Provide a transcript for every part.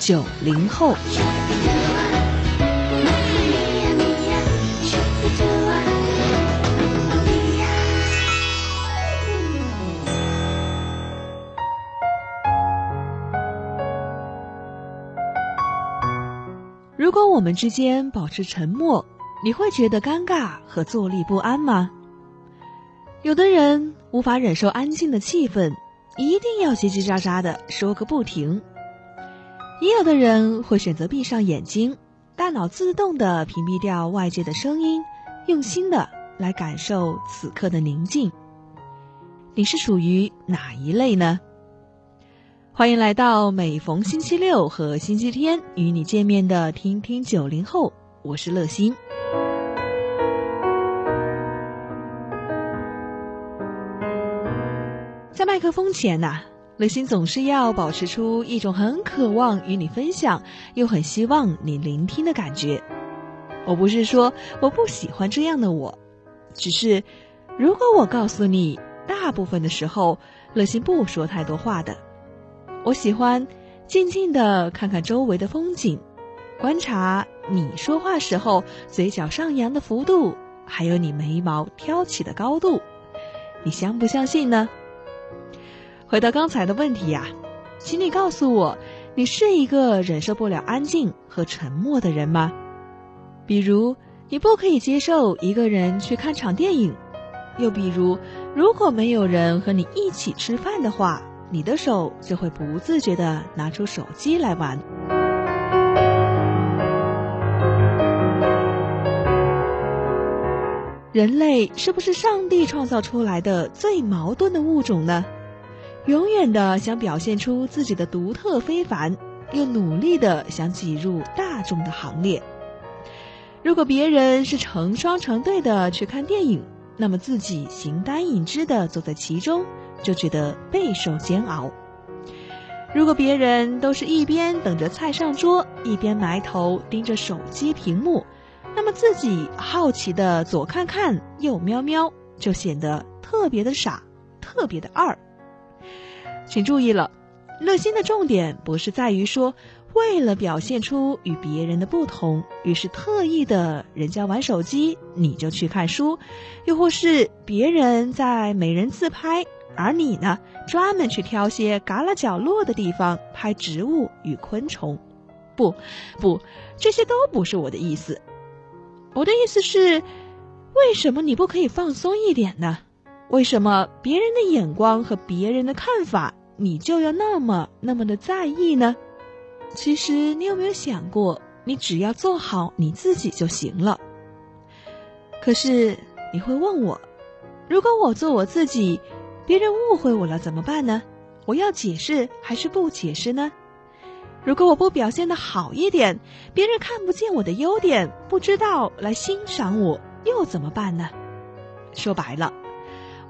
九零后。如果我们之间保持沉默，你会觉得尴尬和坐立不安吗？有的人无法忍受安静的气氛，一定要叽叽喳喳的说个不停；也有的人会选择闭上眼睛，大脑自动的屏蔽掉外界的声音，用心的来感受此刻的宁静。你是属于哪一类呢？欢迎来到每逢星期六和星期天与你见面的听听九零后，我是乐心。在麦克风前呐，乐心总是要保持出一种很渴望与你分享，又很希望你聆听的感觉。我不是说我不喜欢这样的我，只是如果我告诉你，大部分的时候，乐心不说太多话的。我喜欢静静的看看周围的风景，观察你说话时候嘴角上扬的幅度，还有你眉毛挑起的高度，你相不相信呢？回到刚才的问题呀，请你告诉我，你是一个忍受不了安静和沉默的人吗？比如，你不可以接受一个人去看场电影，又比如，如果没有人和你一起吃饭的话。你的手就会不自觉的拿出手机来玩。人类是不是上帝创造出来的最矛盾的物种呢？永远的想表现出自己的独特非凡，又努力的想挤入大众的行列。如果别人是成双成对的去看电影，那么自己形单影只的走在其中。就觉得备受煎熬。如果别人都是一边等着菜上桌，一边埋头盯着手机屏幕，那么自己好奇的左看看右瞄瞄，就显得特别的傻，特别的二。请注意了，乐心的重点不是在于说，为了表现出与别人的不同，于是特意的人家玩手机，你就去看书，又或是别人在美人自拍。而你呢，专门去挑些旮旯角落的地方拍植物与昆虫，不，不，这些都不是我的意思。我的意思是，为什么你不可以放松一点呢？为什么别人的眼光和别人的看法，你就要那么那么的在意呢？其实，你有没有想过，你只要做好你自己就行了。可是，你会问我，如果我做我自己？别人误会我了怎么办呢？我要解释还是不解释呢？如果我不表现的好一点，别人看不见我的优点，不知道来欣赏我，又怎么办呢？说白了，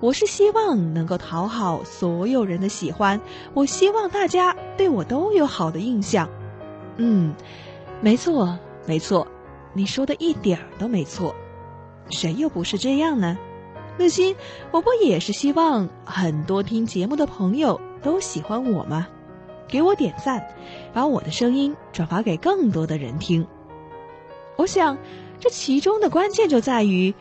我是希望能够讨好所有人的喜欢，我希望大家对我都有好的印象。嗯，没错，没错，你说的一点儿都没错，谁又不是这样呢？乐心，我不也是希望很多听节目的朋友都喜欢我吗？给我点赞，把我的声音转发给更多的人听。我想，这其中的关键就在于，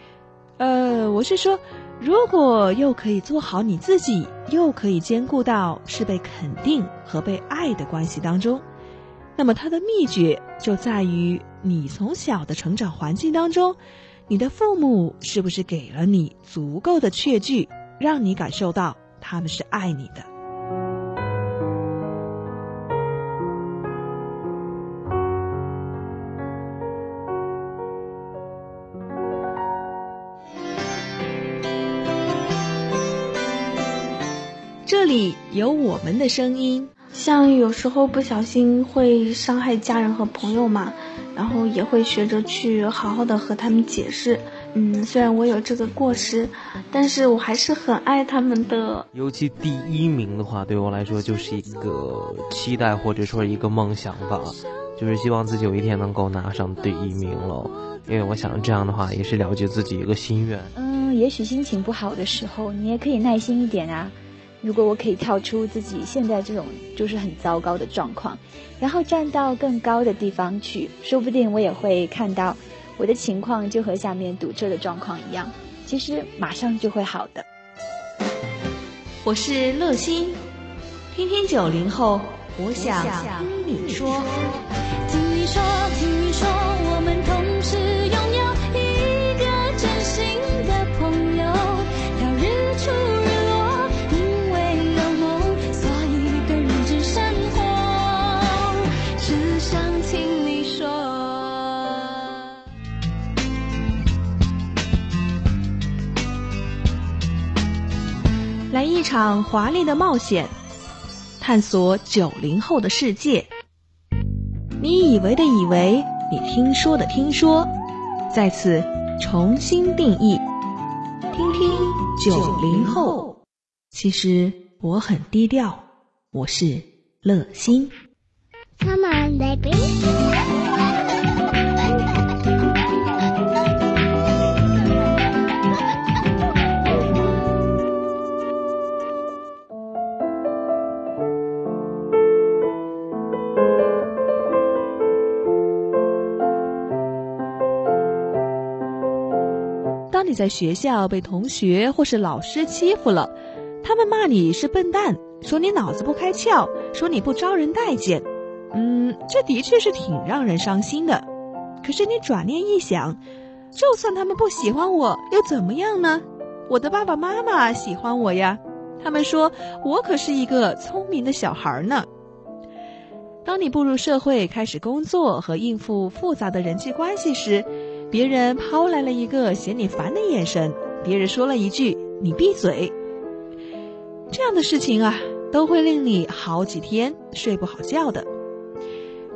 呃，我是说，如果又可以做好你自己，又可以兼顾到是被肯定和被爱的关系当中，那么它的秘诀就在于你从小的成长环境当中。你的父母是不是给了你足够的确据，让你感受到他们是爱你的？这里有我们的声音。像有时候不小心会伤害家人和朋友嘛，然后也会学着去好好的和他们解释。嗯，虽然我有这个过失，但是我还是很爱他们的。尤其第一名的话，对我来说就是一个期待或者说一个梦想吧，就是希望自己有一天能够拿上第一名了。因为我想这样的话也是了解自己一个心愿。嗯，也许心情不好的时候，你也可以耐心一点啊。如果我可以跳出自己现在这种就是很糟糕的状况，然后站到更高的地方去，说不定我也会看到。我的情况就和下面堵车的状况一样，其实马上就会好的。我是乐心，听听九零后，我想听你说。听你说，听你说，场华丽的冒险，探索九零后的世界。你以为的以为，你听说的听说，在此重新定义。听听九零后，其实我很低调，我是乐心。Come on, baby. 你在学校被同学或是老师欺负了，他们骂你是笨蛋，说你脑子不开窍，说你不招人待见。嗯，这的确是挺让人伤心的。可是你转念一想，就算他们不喜欢我，又怎么样呢？我的爸爸妈妈喜欢我呀，他们说我可是一个聪明的小孩呢。当你步入社会，开始工作和应付复杂的人际关系时，别人抛来了一个嫌你烦的眼神，别人说了一句“你闭嘴”，这样的事情啊，都会令你好几天睡不好觉的。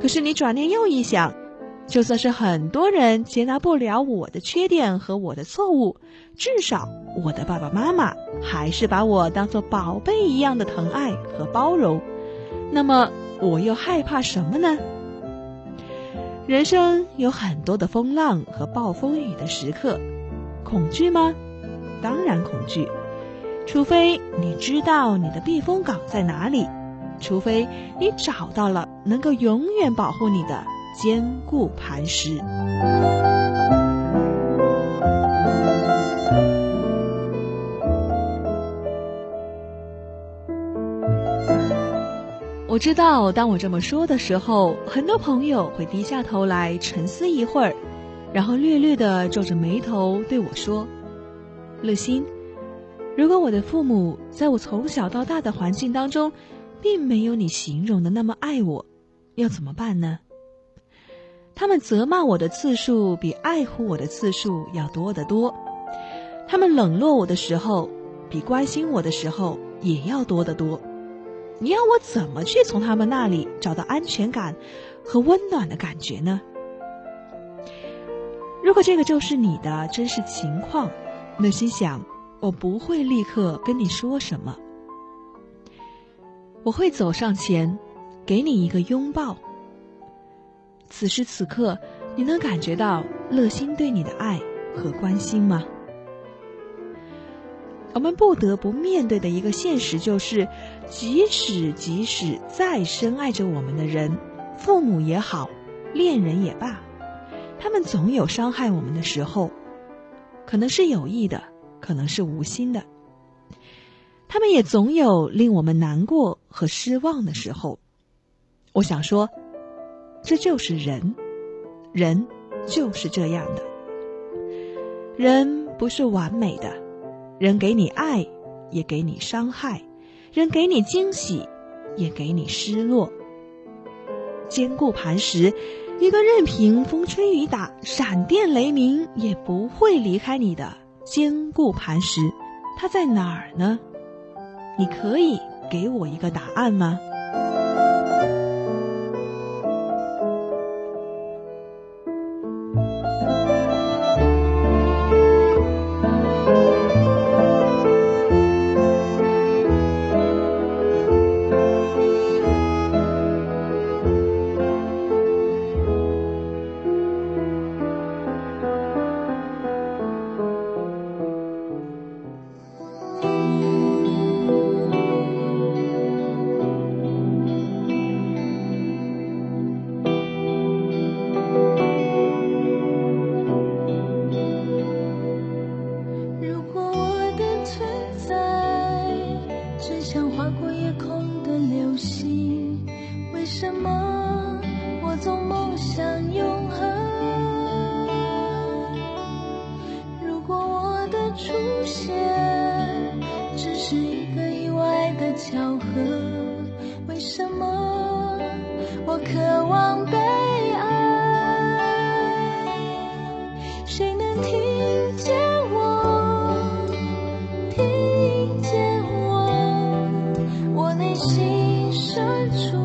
可是你转念又一想，就算是很多人接纳不了我的缺点和我的错误，至少我的爸爸妈妈还是把我当做宝贝一样的疼爱和包容。那么我又害怕什么呢？人生有很多的风浪和暴风雨的时刻，恐惧吗？当然恐惧，除非你知道你的避风港在哪里，除非你找到了能够永远保护你的坚固磐石。我知道，当我这么说的时候，很多朋友会低下头来沉思一会儿，然后略略的皱着眉头对我说：“乐心，如果我的父母在我从小到大的环境当中，并没有你形容的那么爱我，要怎么办呢？他们责骂我的次数比爱护我的次数要多得多，他们冷落我的时候，比关心我的时候也要多得多。”你要我怎么去从他们那里找到安全感和温暖的感觉呢？如果这个就是你的真实情况，那心想我不会立刻跟你说什么，我会走上前，给你一个拥抱。此时此刻，你能感觉到乐心对你的爱和关心吗？我们不得不面对的一个现实就是，即使即使再深爱着我们的人，父母也好，恋人也罢，他们总有伤害我们的时候，可能是有意的，可能是无心的。他们也总有令我们难过和失望的时候。我想说，这就是人，人就是这样的，人不是完美的。人给你爱，也给你伤害；人给你惊喜，也给你失落。坚固磐石，一个任凭风吹雨打、闪电雷鸣也不会离开你的坚固磐石，它在哪儿呢？你可以给我一个答案吗？么我总梦想永恒？如果我的出现只是一个意外的巧合，为什么我渴望被爱？谁能听见我？听见我？我内心深处？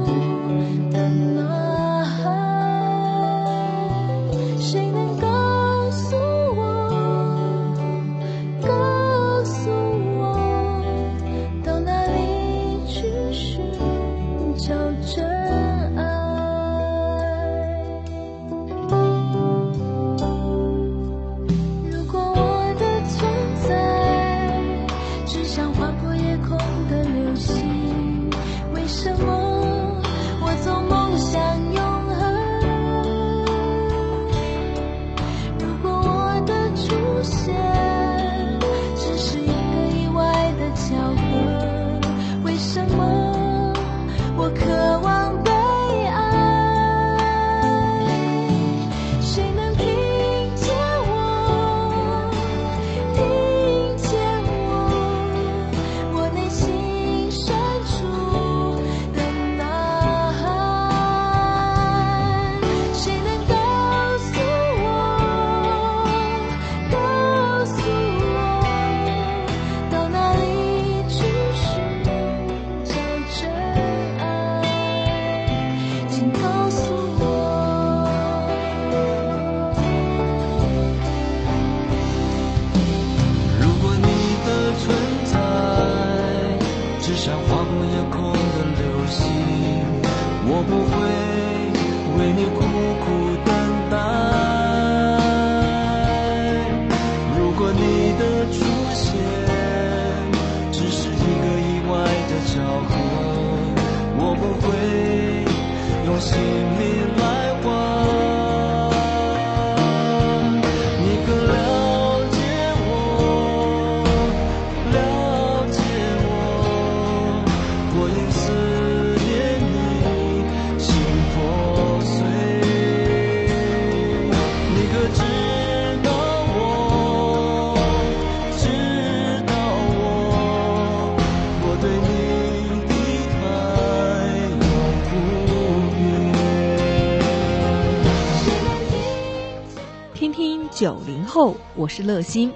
九零后，我是乐心。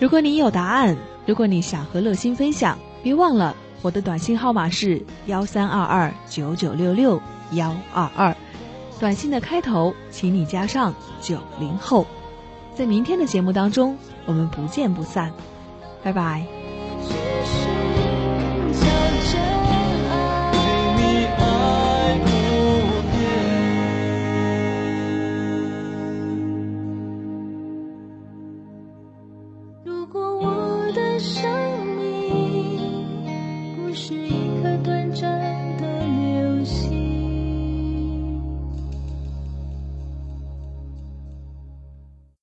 如果你有答案，如果你想和乐心分享，别忘了我的短信号码是幺三二二九九六六幺二二。短信的开头，请你加上九零后。在明天的节目当中，我们不见不散。拜拜。